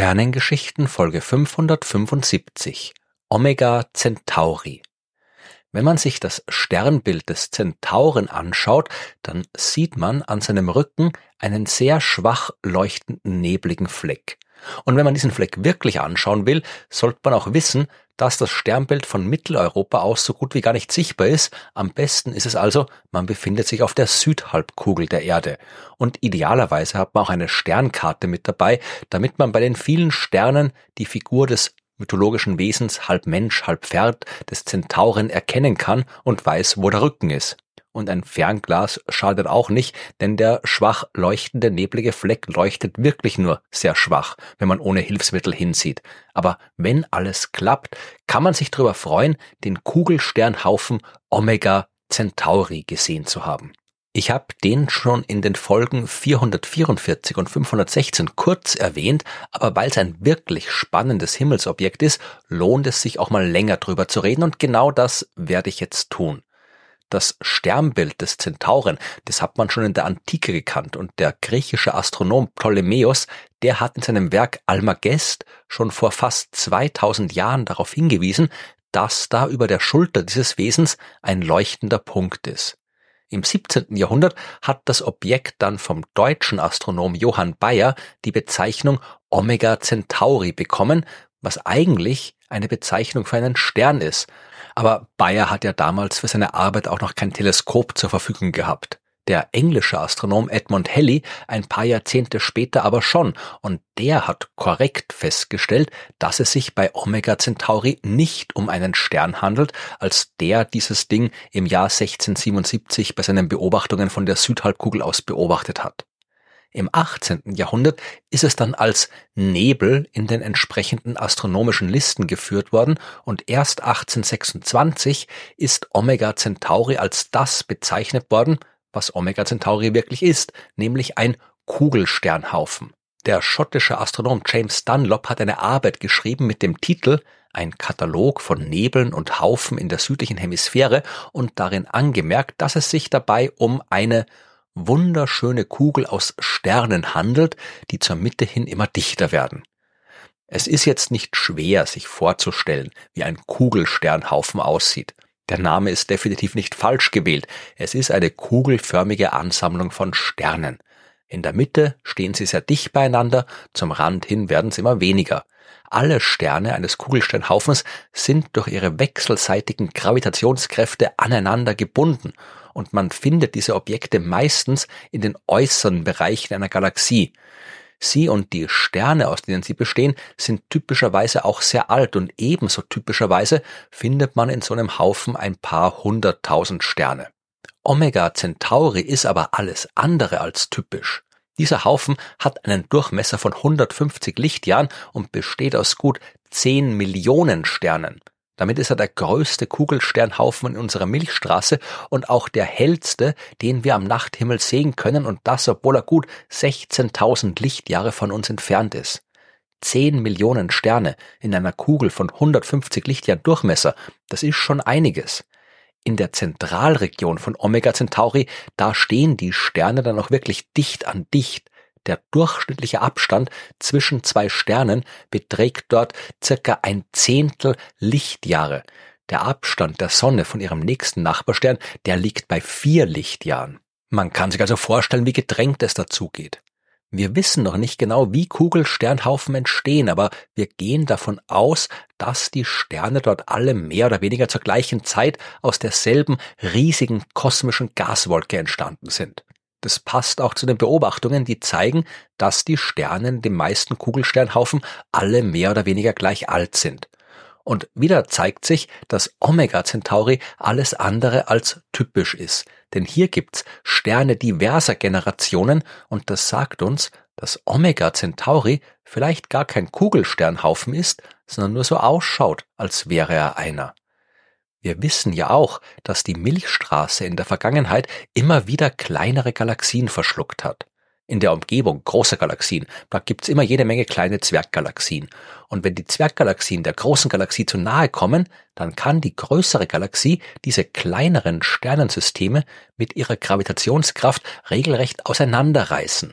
Sternengeschichten Folge 575 Omega Centauri Wenn man sich das Sternbild des Zentauren anschaut, dann sieht man an seinem Rücken einen sehr schwach leuchtenden nebligen Fleck. Und wenn man diesen Fleck wirklich anschauen will, sollte man auch wissen, dass das Sternbild von Mitteleuropa aus so gut wie gar nicht sichtbar ist. Am besten ist es also, man befindet sich auf der Südhalbkugel der Erde. Und idealerweise hat man auch eine Sternkarte mit dabei, damit man bei den vielen Sternen die Figur des mythologischen Wesens halb Mensch, halb Pferd des Zentauren erkennen kann und weiß, wo der Rücken ist. Und ein Fernglas schadet auch nicht, denn der schwach leuchtende neblige Fleck leuchtet wirklich nur sehr schwach, wenn man ohne Hilfsmittel hinsieht. Aber wenn alles klappt, kann man sich darüber freuen, den Kugelsternhaufen Omega Centauri gesehen zu haben. Ich habe den schon in den Folgen 444 und 516 kurz erwähnt, aber weil es ein wirklich spannendes Himmelsobjekt ist, lohnt es sich auch mal länger drüber zu reden und genau das werde ich jetzt tun. Das Sternbild des Zentauren, das hat man schon in der Antike gekannt und der griechische Astronom Ptolemäus, der hat in seinem Werk Almagest schon vor fast 2000 Jahren darauf hingewiesen, dass da über der Schulter dieses Wesens ein leuchtender Punkt ist. Im 17. Jahrhundert hat das Objekt dann vom deutschen Astronom Johann Bayer die Bezeichnung Omega Centauri bekommen, was eigentlich eine Bezeichnung für einen Stern ist, aber Bayer hat ja damals für seine Arbeit auch noch kein Teleskop zur Verfügung gehabt. Der englische Astronom Edmund Halley ein paar Jahrzehnte später aber schon und der hat korrekt festgestellt, dass es sich bei Omega Centauri nicht um einen Stern handelt, als der dieses Ding im Jahr 1677 bei seinen Beobachtungen von der Südhalbkugel aus beobachtet hat. Im 18. Jahrhundert ist es dann als Nebel in den entsprechenden astronomischen Listen geführt worden und erst 1826 ist Omega Centauri als das bezeichnet worden, was Omega Centauri wirklich ist, nämlich ein Kugelsternhaufen. Der schottische Astronom James Dunlop hat eine Arbeit geschrieben mit dem Titel ein Katalog von Nebeln und Haufen in der südlichen Hemisphäre und darin angemerkt, dass es sich dabei um eine wunderschöne Kugel aus Sternen handelt, die zur Mitte hin immer dichter werden. Es ist jetzt nicht schwer, sich vorzustellen, wie ein Kugelsternhaufen aussieht. Der Name ist definitiv nicht falsch gewählt. Es ist eine kugelförmige Ansammlung von Sternen. In der Mitte stehen sie sehr dicht beieinander, zum Rand hin werden sie immer weniger. Alle Sterne eines Kugelsternhaufens sind durch ihre wechselseitigen Gravitationskräfte aneinander gebunden und man findet diese Objekte meistens in den äußeren Bereichen einer Galaxie. Sie und die Sterne, aus denen sie bestehen, sind typischerweise auch sehr alt und ebenso typischerweise findet man in so einem Haufen ein paar hunderttausend Sterne. Omega Centauri ist aber alles andere als typisch. Dieser Haufen hat einen Durchmesser von 150 Lichtjahren und besteht aus gut 10 Millionen Sternen. Damit ist er der größte Kugelsternhaufen in unserer Milchstraße und auch der hellste, den wir am Nachthimmel sehen können und das, obwohl er gut 16.000 Lichtjahre von uns entfernt ist. 10 Millionen Sterne in einer Kugel von 150 Lichtjahren Durchmesser, das ist schon einiges. In der Zentralregion von Omega Centauri, da stehen die Sterne dann auch wirklich dicht an dicht. Der durchschnittliche Abstand zwischen zwei Sternen beträgt dort circa ein Zehntel Lichtjahre. Der Abstand der Sonne von ihrem nächsten Nachbarstern, der liegt bei vier Lichtjahren. Man kann sich also vorstellen, wie gedrängt es dazugeht. Wir wissen noch nicht genau, wie Kugelsternhaufen entstehen, aber wir gehen davon aus, dass die Sterne dort alle mehr oder weniger zur gleichen Zeit aus derselben riesigen kosmischen Gaswolke entstanden sind. Das passt auch zu den Beobachtungen, die zeigen, dass die Sterne in den meisten Kugelsternhaufen alle mehr oder weniger gleich alt sind. Und wieder zeigt sich, dass Omega Centauri alles andere als typisch ist. Denn hier gibt's Sterne diverser Generationen und das sagt uns, dass Omega Centauri vielleicht gar kein Kugelsternhaufen ist, sondern nur so ausschaut, als wäre er einer. Wir wissen ja auch, dass die Milchstraße in der Vergangenheit immer wieder kleinere Galaxien verschluckt hat. In der Umgebung großer Galaxien, da gibt's immer jede Menge kleine Zwerggalaxien. Und wenn die Zwerggalaxien der großen Galaxie zu nahe kommen, dann kann die größere Galaxie diese kleineren Sternensysteme mit ihrer Gravitationskraft regelrecht auseinanderreißen.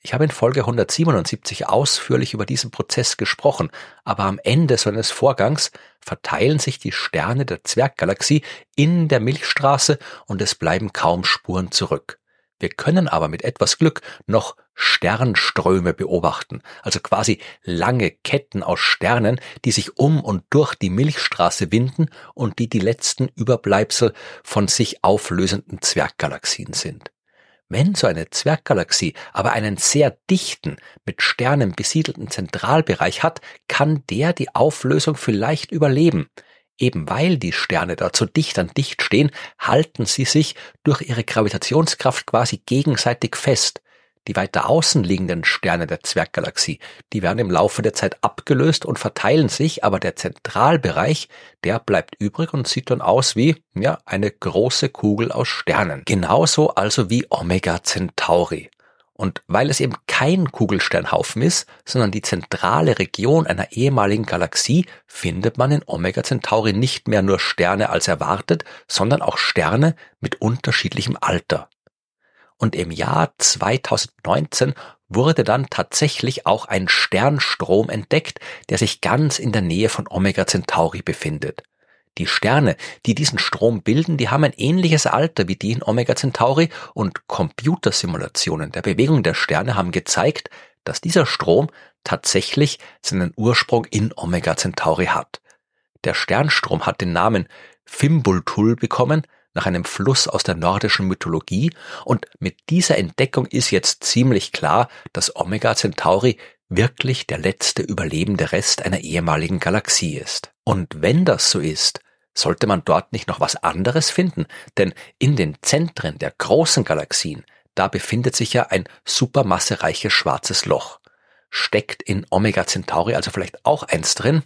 Ich habe in Folge 177 ausführlich über diesen Prozess gesprochen, aber am Ende so eines Vorgangs verteilen sich die Sterne der Zwerggalaxie in der Milchstraße und es bleiben kaum Spuren zurück. Wir können aber mit etwas Glück noch Sternströme beobachten, also quasi lange Ketten aus Sternen, die sich um und durch die Milchstraße winden und die die letzten Überbleibsel von sich auflösenden Zwerggalaxien sind. Wenn so eine Zwerggalaxie aber einen sehr dichten, mit Sternen besiedelten Zentralbereich hat, kann der die Auflösung vielleicht überleben. Eben weil die Sterne dort so dicht an dicht stehen, halten sie sich durch ihre Gravitationskraft quasi gegenseitig fest. Die weiter außen liegenden Sterne der Zwerggalaxie, die werden im Laufe der Zeit abgelöst und verteilen sich, aber der Zentralbereich, der bleibt übrig und sieht dann aus wie, ja, eine große Kugel aus Sternen. Genauso also wie Omega Centauri. Und weil es eben kein Kugelsternhaufen ist, sondern die zentrale Region einer ehemaligen Galaxie, findet man in Omega Centauri nicht mehr nur Sterne als erwartet, sondern auch Sterne mit unterschiedlichem Alter. Und im Jahr 2019 wurde dann tatsächlich auch ein Sternstrom entdeckt, der sich ganz in der Nähe von Omega Centauri befindet. Die Sterne, die diesen Strom bilden, die haben ein ähnliches Alter wie die in Omega Centauri und Computersimulationen der Bewegung der Sterne haben gezeigt, dass dieser Strom tatsächlich seinen Ursprung in Omega Centauri hat. Der Sternstrom hat den Namen Fimbultul bekommen, nach einem Fluss aus der nordischen Mythologie, und mit dieser Entdeckung ist jetzt ziemlich klar, dass Omega Centauri wirklich der letzte überlebende Rest einer ehemaligen Galaxie ist. Und wenn das so ist, sollte man dort nicht noch was anderes finden? Denn in den Zentren der großen Galaxien, da befindet sich ja ein supermassereiches schwarzes Loch. Steckt in Omega Centauri also vielleicht auch eins drin?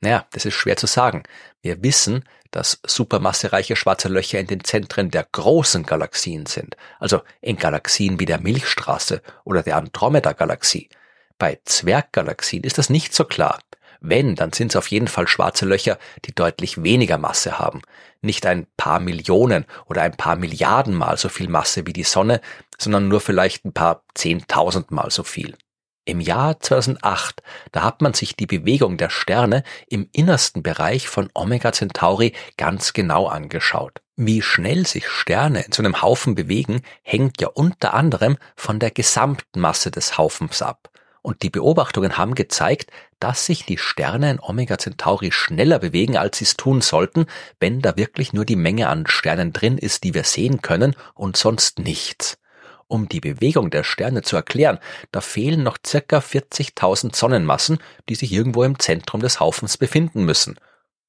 Naja, das ist schwer zu sagen. Wir wissen, dass supermassereiche schwarze Löcher in den Zentren der großen Galaxien sind, also in Galaxien wie der Milchstraße oder der Andromeda-Galaxie. Bei Zwerggalaxien ist das nicht so klar. Wenn, dann sind es auf jeden Fall schwarze Löcher, die deutlich weniger Masse haben. Nicht ein paar Millionen oder ein paar Milliarden Mal so viel Masse wie die Sonne, sondern nur vielleicht ein paar Zehntausend Mal so viel. Im Jahr 2008, da hat man sich die Bewegung der Sterne im innersten Bereich von Omega Centauri ganz genau angeschaut. Wie schnell sich Sterne in so einem Haufen bewegen, hängt ja unter anderem von der gesamten Masse des Haufens ab. Und die Beobachtungen haben gezeigt, dass sich die Sterne in Omega Centauri schneller bewegen, als sie es tun sollten, wenn da wirklich nur die Menge an Sternen drin ist, die wir sehen können und sonst nichts. Um die Bewegung der Sterne zu erklären, da fehlen noch circa 40.000 Sonnenmassen, die sich irgendwo im Zentrum des Haufens befinden müssen.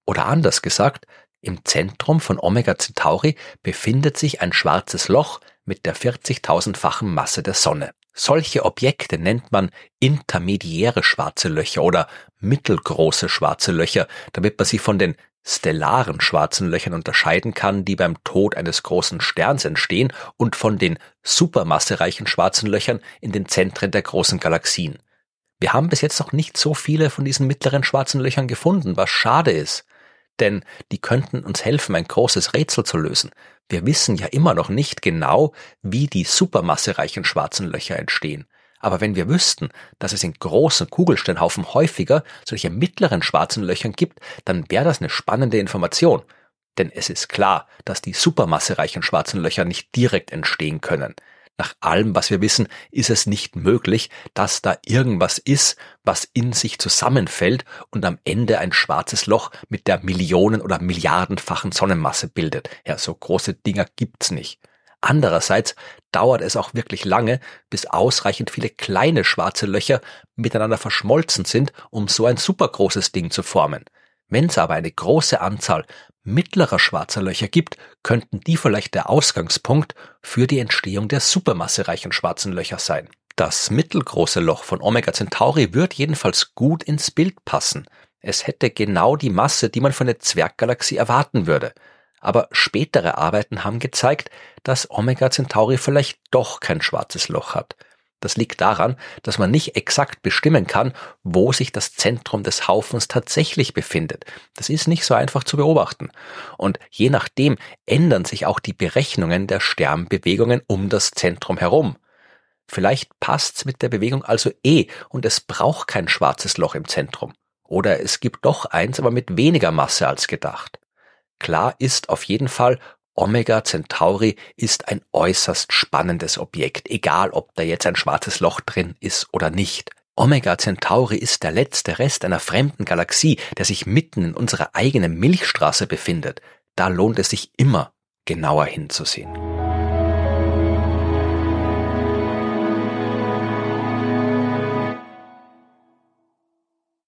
Oder anders gesagt, im Zentrum von Omega Centauri befindet sich ein schwarzes Loch mit der 40.000-fachen Masse der Sonne. Solche Objekte nennt man intermediäre schwarze Löcher oder mittelgroße schwarze Löcher, damit man sie von den stellaren schwarzen Löchern unterscheiden kann, die beim Tod eines großen Sterns entstehen, und von den supermassereichen schwarzen Löchern in den Zentren der großen Galaxien. Wir haben bis jetzt noch nicht so viele von diesen mittleren schwarzen Löchern gefunden, was schade ist denn die könnten uns helfen, ein großes Rätsel zu lösen. Wir wissen ja immer noch nicht genau, wie die supermassereichen schwarzen Löcher entstehen. Aber wenn wir wüssten, dass es in großen Kugelsteinhaufen häufiger solche mittleren schwarzen Löchern gibt, dann wäre das eine spannende Information. Denn es ist klar, dass die supermassereichen schwarzen Löcher nicht direkt entstehen können. Nach allem, was wir wissen, ist es nicht möglich, dass da irgendwas ist, was in sich zusammenfällt und am Ende ein schwarzes Loch mit der Millionen- oder Milliardenfachen Sonnenmasse bildet. Ja, so große Dinger gibt's nicht. Andererseits dauert es auch wirklich lange, bis ausreichend viele kleine schwarze Löcher miteinander verschmolzen sind, um so ein supergroßes Ding zu formen. Wenn es aber eine große Anzahl mittlerer schwarzer Löcher gibt, könnten die vielleicht der Ausgangspunkt für die Entstehung der supermassereichen schwarzen Löcher sein. Das mittelgroße Loch von Omega Centauri wird jedenfalls gut ins Bild passen. Es hätte genau die Masse, die man von der Zwerggalaxie erwarten würde. Aber spätere Arbeiten haben gezeigt, dass Omega Centauri vielleicht doch kein schwarzes Loch hat. Das liegt daran, dass man nicht exakt bestimmen kann, wo sich das Zentrum des Haufens tatsächlich befindet. Das ist nicht so einfach zu beobachten. Und je nachdem ändern sich auch die Berechnungen der Sternbewegungen um das Zentrum herum. Vielleicht passt's mit der Bewegung also eh und es braucht kein schwarzes Loch im Zentrum. Oder es gibt doch eins, aber mit weniger Masse als gedacht. Klar ist auf jeden Fall, Omega Centauri ist ein äußerst spannendes Objekt, egal ob da jetzt ein schwarzes Loch drin ist oder nicht. Omega Centauri ist der letzte Rest einer fremden Galaxie, der sich mitten in unserer eigenen Milchstraße befindet. Da lohnt es sich immer, genauer hinzusehen.